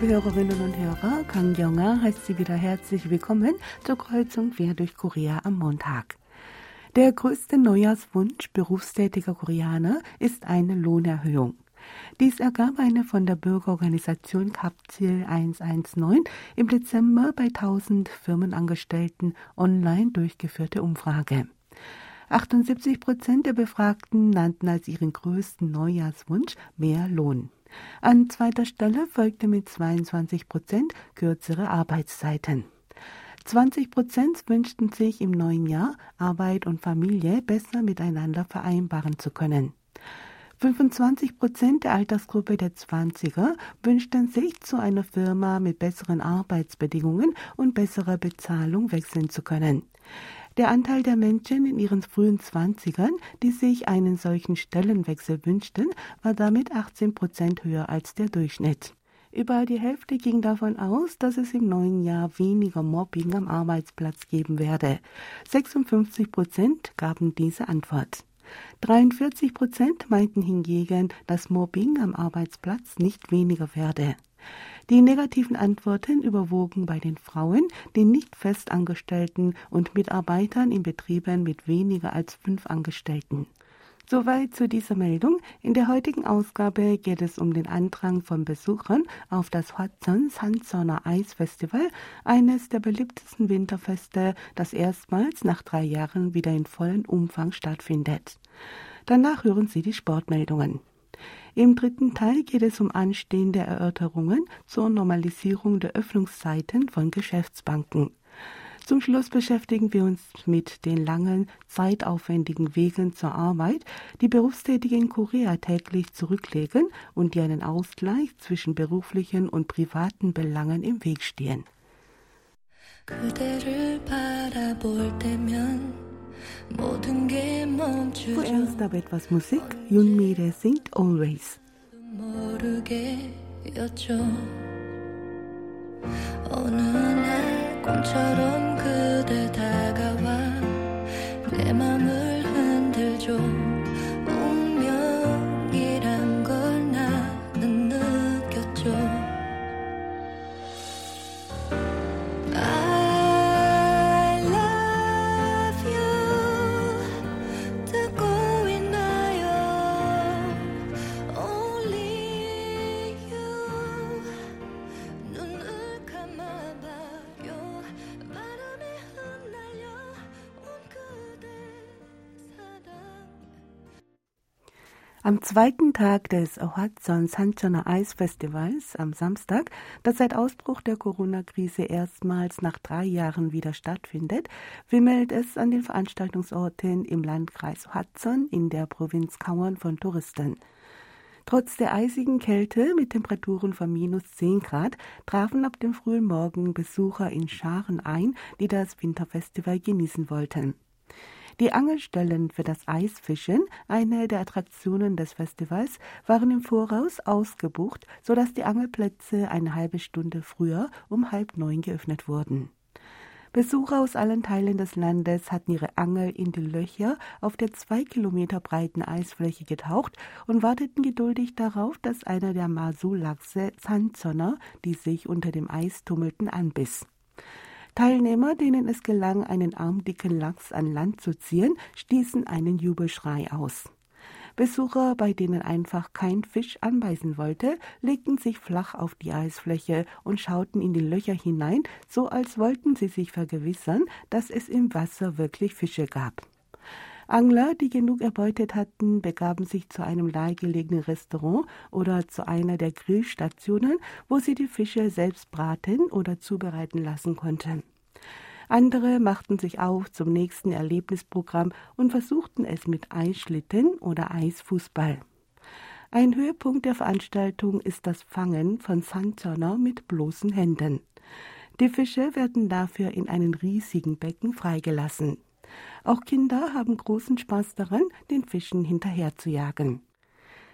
liebe Hörerinnen und Hörer, Kang Yonga heißt Sie wieder herzlich willkommen zur Kreuzung quer durch Korea am Montag. Der größte Neujahrswunsch berufstätiger Koreaner ist eine Lohnerhöhung. Dies ergab eine von der Bürgerorganisation Kapziel 119 im Dezember bei 1000 Firmenangestellten online durchgeführte Umfrage. 78 Prozent der Befragten nannten als ihren größten Neujahrswunsch mehr Lohn. An zweiter Stelle folgte mit 22 Prozent kürzere Arbeitszeiten. 20 Prozent wünschten sich im neuen Jahr, Arbeit und Familie besser miteinander vereinbaren zu können. 25 Prozent der Altersgruppe der 20er wünschten sich, zu einer Firma mit besseren Arbeitsbedingungen und besserer Bezahlung wechseln zu können. Der Anteil der Menschen in ihren frühen Zwanzigern, die sich einen solchen Stellenwechsel wünschten, war damit 18 Prozent höher als der Durchschnitt. Über die Hälfte ging davon aus, dass es im neuen Jahr weniger Mobbing am Arbeitsplatz geben werde. 56 Prozent gaben diese Antwort. 43 Prozent meinten hingegen, dass Mobbing am Arbeitsplatz nicht weniger werde. Die negativen Antworten überwogen bei den Frauen, den nicht festangestellten und Mitarbeitern in Betrieben mit weniger als fünf Angestellten. Soweit zu dieser Meldung. In der heutigen Ausgabe geht es um den Andrang von Besuchern auf das Hudson Sandsonner Eisfestival, eines der beliebtesten Winterfeste, das erstmals nach drei Jahren wieder in vollem Umfang stattfindet. Danach hören Sie die Sportmeldungen. Im dritten Teil geht es um anstehende Erörterungen zur Normalisierung der Öffnungszeiten von Geschäftsbanken. Zum Schluss beschäftigen wir uns mit den langen, zeitaufwendigen Wegen zur Arbeit, die Berufstätige in Korea täglich zurücklegen und die einen Ausgleich zwischen beruflichen und privaten Belangen im Weg stehen. Zuerst aber etwas Musik. Yunmire singt Always. 어느 날 꿈처럼 그대 다가와 내 맘을 흔들죠 Am zweiten Tag des Ohatson Sanchona Eisfestivals am Samstag, das seit Ausbruch der Corona-Krise erstmals nach drei Jahren wieder stattfindet, wimmelt es an den Veranstaltungsorten im Landkreis Ohatson in der Provinz Kauern von Touristen. Trotz der eisigen Kälte mit Temperaturen von minus 10 Grad trafen ab dem frühen Morgen Besucher in Scharen ein, die das Winterfestival genießen wollten. Die Angelstellen für das Eisfischen, eine der Attraktionen des Festivals, waren im Voraus ausgebucht, sodass die Angelplätze eine halbe Stunde früher um halb neun geöffnet wurden. Besucher aus allen Teilen des Landes hatten ihre Angel in die Löcher auf der zwei Kilometer breiten Eisfläche getaucht und warteten geduldig darauf, dass einer der Masu-Lachse, Sandzonner, die sich unter dem Eis tummelten, anbiss. Teilnehmer, denen es gelang, einen armdicken Lachs an Land zu ziehen, stießen einen Jubelschrei aus. Besucher, bei denen einfach kein Fisch anbeißen wollte, legten sich flach auf die Eisfläche und schauten in die Löcher hinein, so als wollten sie sich vergewissern, dass es im Wasser wirklich Fische gab. Angler, die genug erbeutet hatten, begaben sich zu einem nahegelegenen Restaurant oder zu einer der Grillstationen, wo sie die Fische selbst braten oder zubereiten lassen konnten. Andere machten sich auf zum nächsten Erlebnisprogramm und versuchten es mit Eisschlitten oder Eisfußball. Ein Höhepunkt der Veranstaltung ist das Fangen von Sandtörner mit bloßen Händen. Die Fische werden dafür in einen riesigen Becken freigelassen. Auch Kinder haben großen Spaß daran, den Fischen hinterherzujagen.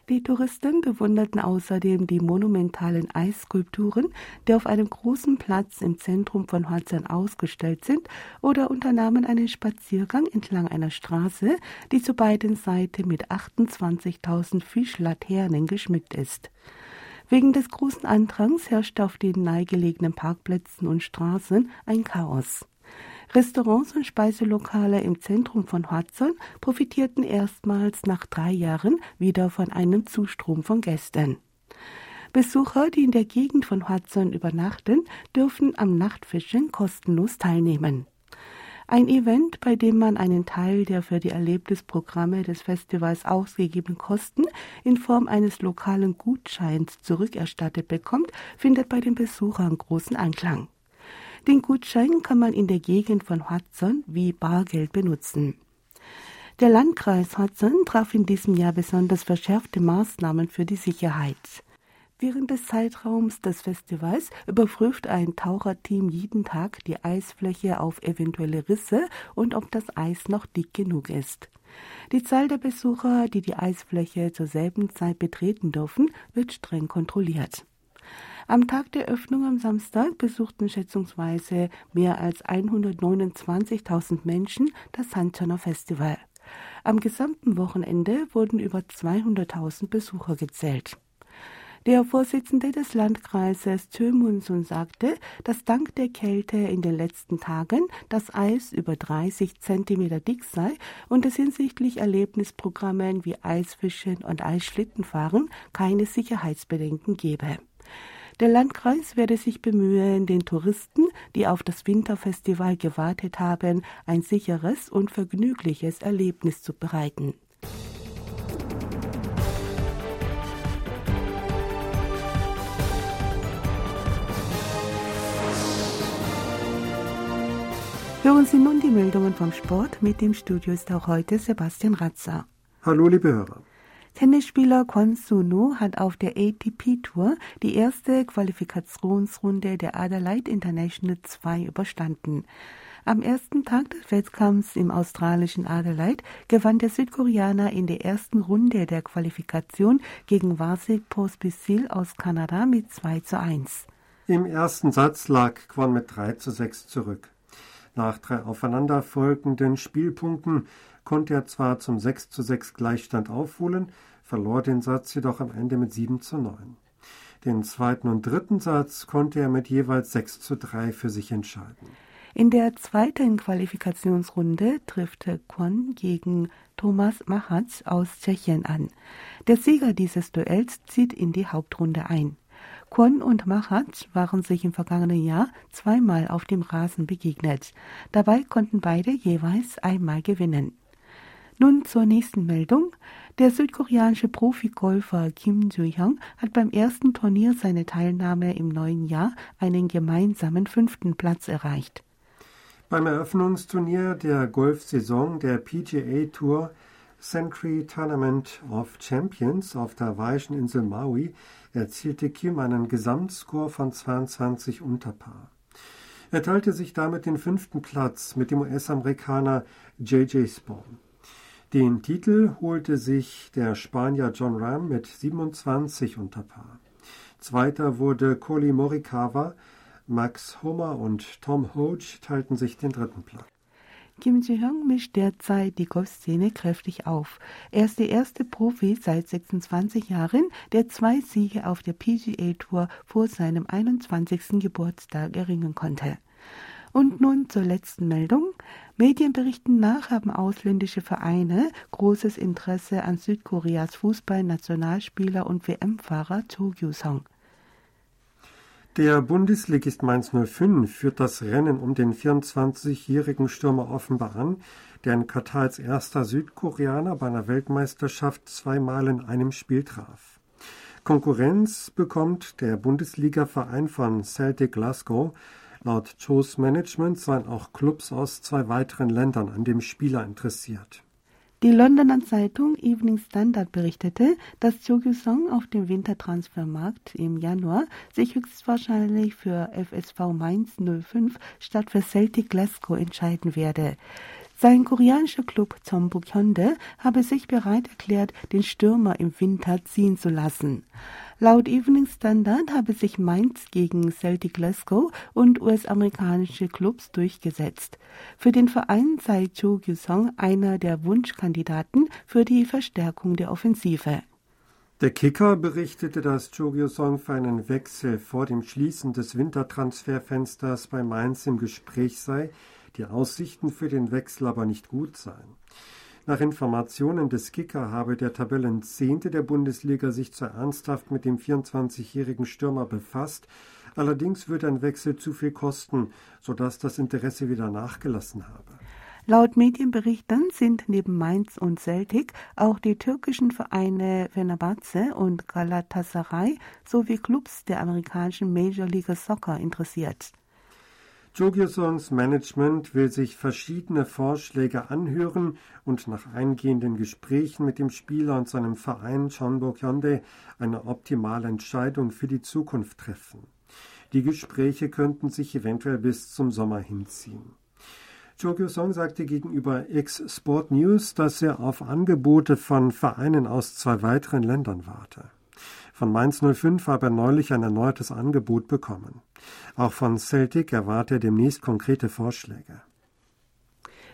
Die Touristen bewunderten außerdem die monumentalen Eisskulpturen, die auf einem großen Platz im Zentrum von Holzern ausgestellt sind, oder unternahmen einen Spaziergang entlang einer Straße, die zu beiden Seiten mit 28.000 Fischlaternen geschmückt ist. Wegen des großen Andrangs herrschte auf den nahegelegenen Parkplätzen und Straßen ein Chaos. Restaurants und Speiselokale im Zentrum von Hudson profitierten erstmals nach drei Jahren wieder von einem Zustrom von Gästen. Besucher, die in der Gegend von Hudson übernachten, dürfen am Nachtfischen kostenlos teilnehmen. Ein Event, bei dem man einen Teil der für die Erlebnisprogramme des Festivals ausgegebenen Kosten in Form eines lokalen Gutscheins zurückerstattet bekommt, findet bei den Besuchern großen Anklang. Den Gutschein kann man in der Gegend von Hudson wie Bargeld benutzen. Der Landkreis Hudson traf in diesem Jahr besonders verschärfte Maßnahmen für die Sicherheit. Während des Zeitraums des Festivals überprüft ein Taucherteam jeden Tag die Eisfläche auf eventuelle Risse und ob das Eis noch dick genug ist. Die Zahl der Besucher, die die Eisfläche zur selben Zeit betreten dürfen, wird streng kontrolliert. Am Tag der Öffnung am Samstag besuchten schätzungsweise mehr als 129.000 Menschen das Sandturner Festival. Am gesamten Wochenende wurden über 200.000 Besucher gezählt. Der Vorsitzende des Landkreises Tömunsun sagte, dass dank der Kälte in den letzten Tagen das Eis über 30 Zentimeter dick sei und es hinsichtlich Erlebnisprogrammen wie Eisfischen und Eisschlittenfahren keine Sicherheitsbedenken gebe. Der Landkreis werde sich bemühen, den Touristen, die auf das Winterfestival gewartet haben, ein sicheres und vergnügliches Erlebnis zu bereiten. Hören Sie nun die Meldungen vom Sport. Mit dem Studio ist auch heute Sebastian Ratzer. Hallo, liebe Hörer. Tennisspieler Kwon Sunu hat auf der ATP Tour die erste Qualifikationsrunde der Adelaide International 2 überstanden. Am ersten Tag des Wettkampfs im australischen Adelaide gewann der Südkoreaner in der ersten Runde der Qualifikation gegen Vasek Pospisil aus Kanada mit 2 zu 1. Im ersten Satz lag Kwon mit 3 zu 6 zurück. Nach drei aufeinanderfolgenden Spielpunkten konnte er zwar zum 6 zu 6 Gleichstand aufholen, verlor den Satz jedoch am Ende mit 7 zu 9. Den zweiten und dritten Satz konnte er mit jeweils 6 zu 3 für sich entscheiden. In der zweiten Qualifikationsrunde trifft Kwon gegen Thomas Machatz aus Tschechien an. Der Sieger dieses Duells zieht in die Hauptrunde ein. Kwon und Machatz waren sich im vergangenen Jahr zweimal auf dem Rasen begegnet. Dabei konnten beide jeweils einmal gewinnen. Nun zur nächsten Meldung. Der südkoreanische Profigolfer Kim Joo-hyung hat beim ersten Turnier seine Teilnahme im neuen Jahr einen gemeinsamen fünften Platz erreicht. Beim Eröffnungsturnier der Golfsaison der PGA Tour Century Tournament of Champions auf der hawaiischen Insel Maui erzielte Kim einen Gesamtscore von 22 unter Paar. Er teilte sich damit den fünften Platz mit dem US-Amerikaner J.J. Spawn. Den Titel holte sich der Spanier John Ram mit 27 unter Paar. Zweiter wurde Coli Morikawa, Max Homer und Tom Hodge teilten sich den dritten Platz. Kim Ji-hyung mischt derzeit die Golfszene kräftig auf. Er ist der erste Profi seit 26 Jahren, der zwei Siege auf der PGA Tour vor seinem 21. Geburtstag erringen konnte. Und nun zur letzten Meldung. Medienberichten nach haben ausländische Vereine großes Interesse an Südkoreas Fußballnationalspieler und WM-Fahrer Cho Gyu-song. Der Bundesligist Mainz 05 führt das Rennen um den 24-jährigen Stürmer offenbar an, der in Katar als erster Südkoreaner bei einer Weltmeisterschaft zweimal in einem Spiel traf. Konkurrenz bekommt der Bundesliga-Verein von Celtic Glasgow, Laut Joes Management seien auch Clubs aus zwei weiteren Ländern an dem Spieler interessiert. Die Londoner Zeitung Evening Standard berichtete, dass Cho Song auf dem Wintertransfermarkt im Januar sich höchstwahrscheinlich für FSV Mainz 05 statt für Celtic Glasgow entscheiden werde. Sein koreanischer Club Jeonbuk Hyundai habe sich bereit erklärt, den Stürmer im Winter ziehen zu lassen. Laut Evening Standard habe sich Mainz gegen Celtic Glasgow und US-amerikanische Clubs durchgesetzt. Für den Verein sei Cho Gyu-song einer der Wunschkandidaten für die Verstärkung der Offensive. Der Kicker berichtete, dass Chogyo Song für einen Wechsel vor dem Schließen des Wintertransferfensters bei Mainz im Gespräch sei, die Aussichten für den Wechsel aber nicht gut seien. Nach Informationen des Kicker habe der Tabellenzehnte der Bundesliga sich zu ernsthaft mit dem 24-jährigen Stürmer befasst. Allerdings würde ein Wechsel zu viel kosten, sodass das Interesse wieder nachgelassen habe. Laut Medienberichten sind neben Mainz und Celtic auch die türkischen Vereine Fenerbahce und Galatasaray sowie Clubs der amerikanischen Major League Soccer interessiert. Jogiosons Management will sich verschiedene Vorschläge anhören und nach eingehenden Gesprächen mit dem Spieler und seinem Verein Chonbok Hyundai eine optimale Entscheidung für die Zukunft treffen. Die Gespräche könnten sich eventuell bis zum Sommer hinziehen. Chokyo Song sagte gegenüber X Sport News, dass er auf Angebote von Vereinen aus zwei weiteren Ländern warte. Von Mainz 05 habe er neulich ein erneutes Angebot bekommen. Auch von Celtic erwarte er demnächst konkrete Vorschläge.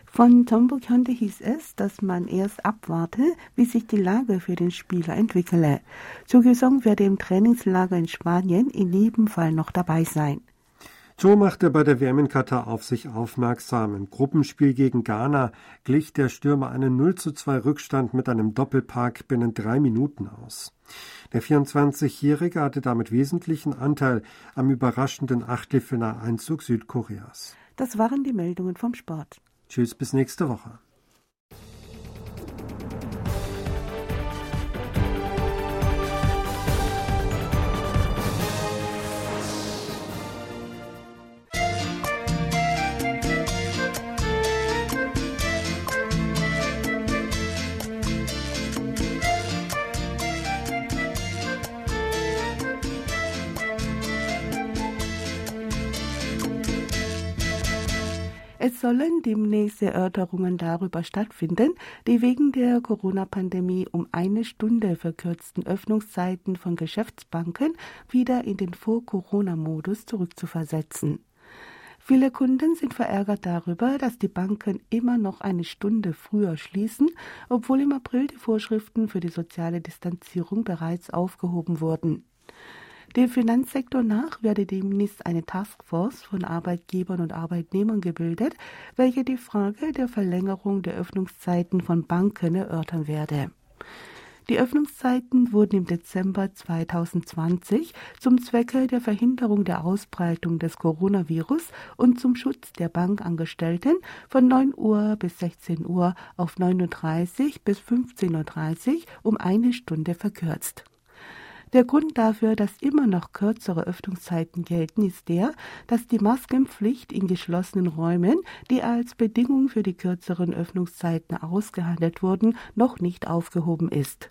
Von Tombo Hyundai hieß es, dass man erst abwarte, wie sich die Lage für den Spieler entwickele. Chokyo Song werde im Trainingslager in Spanien in jedem Fall noch dabei sein. Joe machte bei der WM in Katar auf sich aufmerksam. Im Gruppenspiel gegen Ghana glich der Stürmer einen 0 zu 2 Rückstand mit einem Doppelpark binnen drei Minuten aus. Der 24-Jährige hatte damit wesentlichen Anteil am überraschenden Achtelfinaleinzug Südkoreas. Das waren die Meldungen vom Sport. Tschüss, bis nächste Woche. Es sollen demnächst Erörterungen darüber stattfinden, die wegen der Corona-Pandemie um eine Stunde verkürzten Öffnungszeiten von Geschäftsbanken wieder in den Vor-Corona-Modus zurückzuversetzen. Viele Kunden sind verärgert darüber, dass die Banken immer noch eine Stunde früher schließen, obwohl im April die Vorschriften für die soziale Distanzierung bereits aufgehoben wurden. Dem Finanzsektor nach werde demnächst eine Taskforce von Arbeitgebern und Arbeitnehmern gebildet, welche die Frage der Verlängerung der Öffnungszeiten von Banken erörtern werde. Die Öffnungszeiten wurden im Dezember 2020 zum Zwecke der Verhinderung der Ausbreitung des Coronavirus und zum Schutz der Bankangestellten von 9 Uhr bis 16 Uhr auf 9.30 Uhr bis 15.30 Uhr um eine Stunde verkürzt. Der Grund dafür, dass immer noch kürzere Öffnungszeiten gelten, ist der, dass die Maskenpflicht in geschlossenen Räumen, die als Bedingung für die kürzeren Öffnungszeiten ausgehandelt wurden, noch nicht aufgehoben ist.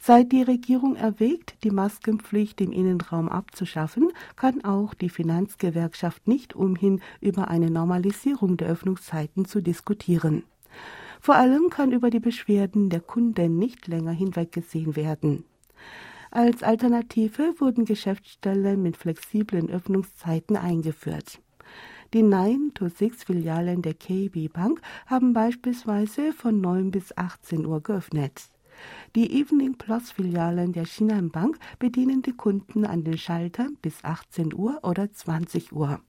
Seit die Regierung erwägt, die Maskenpflicht im Innenraum abzuschaffen, kann auch die Finanzgewerkschaft nicht umhin, über eine Normalisierung der Öffnungszeiten zu diskutieren. Vor allem kann über die Beschwerden der Kunden nicht länger hinweggesehen werden. Als Alternative wurden Geschäftsstellen mit flexiblen Öffnungszeiten eingeführt. Die 9-to-6-Filialen der KB Bank haben beispielsweise von 9 bis 18 Uhr geöffnet. Die Evening Plus Filialen der Shinhan Bank bedienen die Kunden an den Schaltern bis 18 Uhr oder 20 Uhr.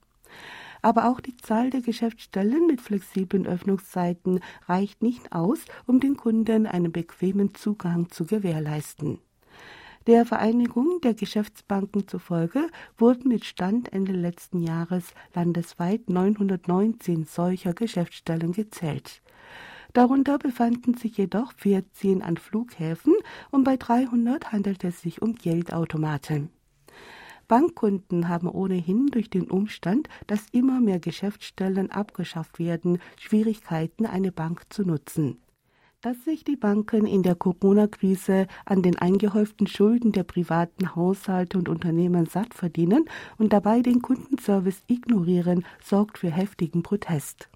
Aber auch die Zahl der Geschäftsstellen mit flexiblen Öffnungszeiten reicht nicht aus, um den Kunden einen bequemen Zugang zu gewährleisten. Der Vereinigung der Geschäftsbanken zufolge wurden mit Stand Ende letzten Jahres landesweit 919 solcher Geschäftsstellen gezählt. Darunter befanden sich jedoch 14 an Flughäfen und bei 300 handelte es sich um Geldautomaten. Bankkunden haben ohnehin durch den Umstand, dass immer mehr Geschäftsstellen abgeschafft werden, Schwierigkeiten, eine Bank zu nutzen dass sich die Banken in der Corona-Krise an den eingehäuften Schulden der privaten Haushalte und Unternehmen satt verdienen und dabei den Kundenservice ignorieren, sorgt für heftigen Protest.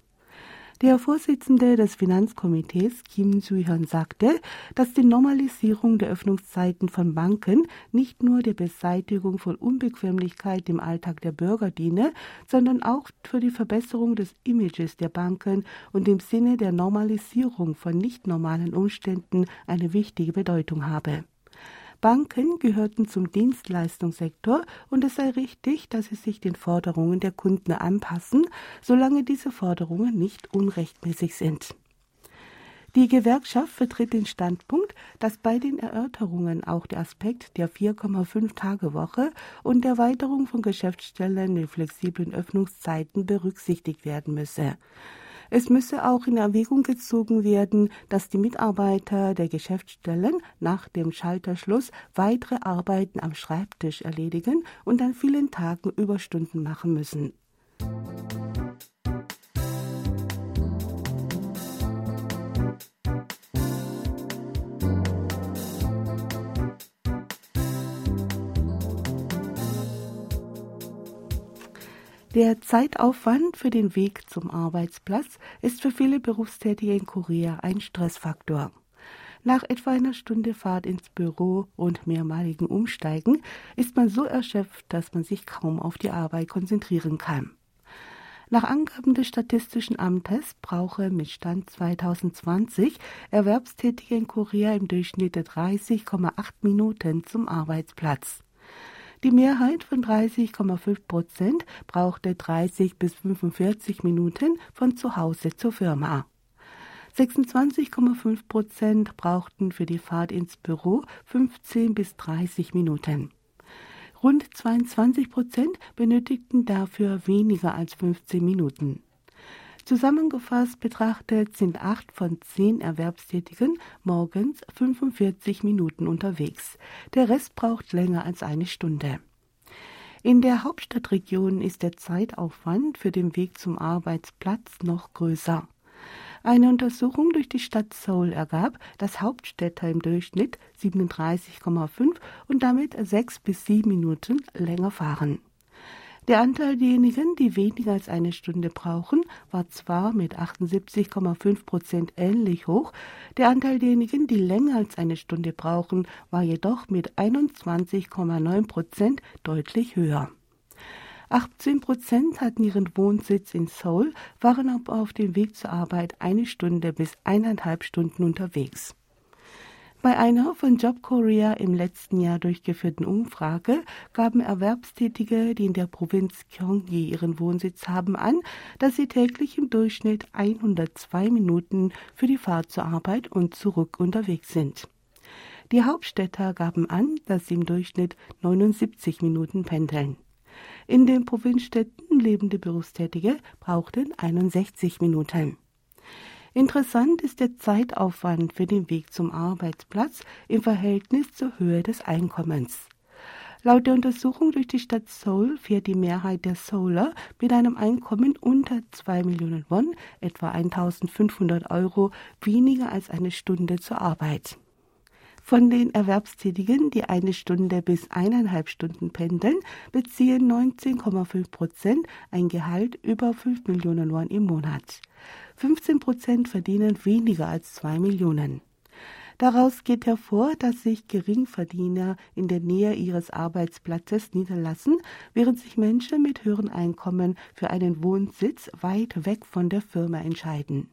Der Vorsitzende des Finanzkomitees Kim Soo-hyun sagte, dass die Normalisierung der Öffnungszeiten von Banken nicht nur der Beseitigung von Unbequemlichkeit im Alltag der Bürger diene, sondern auch für die Verbesserung des Images der Banken und im Sinne der Normalisierung von nicht normalen Umständen eine wichtige Bedeutung habe. Banken gehörten zum Dienstleistungssektor und es sei richtig, dass sie sich den Forderungen der Kunden anpassen, solange diese Forderungen nicht unrechtmäßig sind. Die Gewerkschaft vertritt den Standpunkt, dass bei den Erörterungen auch der Aspekt der 4,5 Tage Woche und der Erweiterung von Geschäftsstellen mit flexiblen Öffnungszeiten berücksichtigt werden müsse. Es müsse auch in Erwägung gezogen werden, dass die Mitarbeiter der Geschäftsstellen nach dem Schalterschluss weitere Arbeiten am Schreibtisch erledigen und an vielen Tagen Überstunden machen müssen. Der Zeitaufwand für den Weg zum Arbeitsplatz ist für viele Berufstätige in Korea ein Stressfaktor. Nach etwa einer Stunde Fahrt ins Büro und mehrmaligen Umsteigen ist man so erschöpft, dass man sich kaum auf die Arbeit konzentrieren kann. Nach Angaben des Statistischen Amtes brauche mit Stand 2020 Erwerbstätige in Korea im Durchschnitt 30,8 Minuten zum Arbeitsplatz. Die Mehrheit von 30,5 Prozent brauchte 30 bis 45 Minuten von zu Hause zur Firma. 26,5 Prozent brauchten für die Fahrt ins Büro 15 bis 30 Minuten. Rund 22 Prozent benötigten dafür weniger als 15 Minuten. Zusammengefasst betrachtet sind acht von zehn Erwerbstätigen morgens 45 Minuten unterwegs. Der Rest braucht länger als eine Stunde. In der Hauptstadtregion ist der Zeitaufwand für den Weg zum Arbeitsplatz noch größer. Eine Untersuchung durch die Stadt Seoul ergab, dass Hauptstädter im Durchschnitt 37,5 und damit sechs bis sieben Minuten länger fahren. Der Anteil derjenigen, die weniger als eine Stunde brauchen, war zwar mit 78,5 Prozent ähnlich hoch, der Anteil derjenigen, die länger als eine Stunde brauchen, war jedoch mit 21,9 Prozent deutlich höher. 18 Prozent hatten ihren Wohnsitz in Seoul, waren aber auf dem Weg zur Arbeit eine Stunde bis eineinhalb Stunden unterwegs. Bei einer von Job Korea im letzten Jahr durchgeführten Umfrage gaben Erwerbstätige, die in der Provinz Gyeonggi ihren Wohnsitz haben, an, dass sie täglich im Durchschnitt 102 Minuten für die Fahrt zur Arbeit und zurück unterwegs sind. Die Hauptstädter gaben an, dass sie im Durchschnitt 79 Minuten pendeln. In den Provinzstädten lebende Berufstätige brauchten 61 Minuten. Interessant ist der Zeitaufwand für den Weg zum Arbeitsplatz im Verhältnis zur Höhe des Einkommens. Laut der Untersuchung durch die Stadt Seoul fährt die Mehrheit der Seouler mit einem Einkommen unter 2 Millionen Won, etwa 1500 Euro, weniger als eine Stunde zur Arbeit. Von den Erwerbstätigen, die eine Stunde bis eineinhalb Stunden pendeln, beziehen 19,5 Prozent ein Gehalt über 5 Millionen Won im Monat. 15 Prozent verdienen weniger als 2 Millionen. Daraus geht hervor, dass sich Geringverdiener in der Nähe ihres Arbeitsplatzes niederlassen, während sich Menschen mit höheren Einkommen für einen Wohnsitz weit weg von der Firma entscheiden.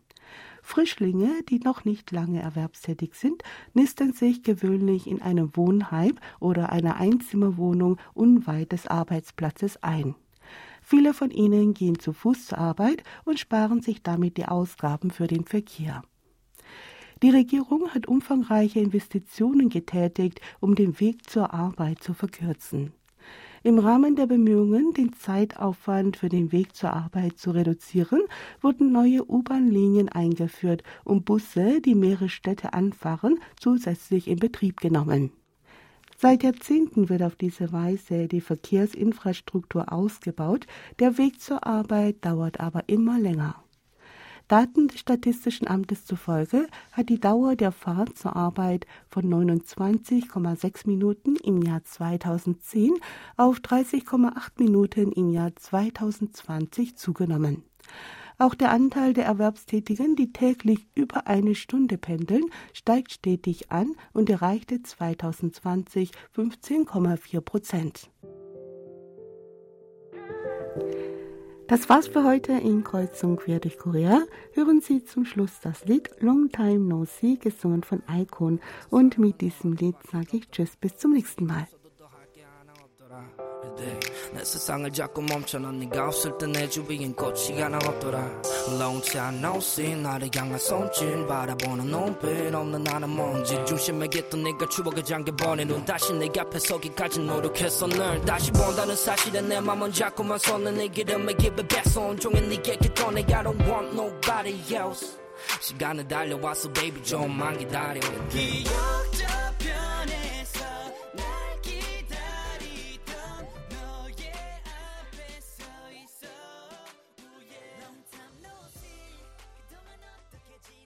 Frischlinge, die noch nicht lange erwerbstätig sind, nisten sich gewöhnlich in einem Wohnheim oder einer Einzimmerwohnung unweit des Arbeitsplatzes ein. Viele von ihnen gehen zu Fuß zur Arbeit und sparen sich damit die Ausgaben für den Verkehr. Die Regierung hat umfangreiche Investitionen getätigt, um den Weg zur Arbeit zu verkürzen. Im Rahmen der Bemühungen, den Zeitaufwand für den Weg zur Arbeit zu reduzieren, wurden neue U-Bahn-Linien eingeführt und Busse, die mehrere Städte anfahren, zusätzlich in Betrieb genommen. Seit Jahrzehnten wird auf diese Weise die Verkehrsinfrastruktur ausgebaut, der Weg zur Arbeit dauert aber immer länger. Daten des Statistischen Amtes zufolge hat die Dauer der Fahrt zur Arbeit von 29,6 Minuten im Jahr 2010 auf 30,8 Minuten im Jahr 2020 zugenommen. Auch der Anteil der Erwerbstätigen, die täglich über eine Stunde pendeln, steigt stetig an und erreichte 2020 15,4 Prozent. Das war's für heute in Kreuzung quer durch Korea. Hören Sie zum Schluss das Lied Long Time No See, gesungen von Icon. Und mit diesem Lied sage ich Tschüss, bis zum nächsten Mal. 내 세상을 자꾸 멈춰놓은 네가 없을 때 내 주위엔 꽃이 하나 없더라 time no see 나를 향한 손짓 바라보는 눈빛 없는 나는 뭔지. 중심에겠던 네가 추억에 잠겨버린 눈. 다시 내 앞에 서기까지 노력했어 널 다시 본다는 사실에 내 맘은 자꾸만 솟는 네 기름에 give it back so 온종일 네게 떠내. I don't want nobody else. 시간을 달려왔어 baby 좀만 기다려 기억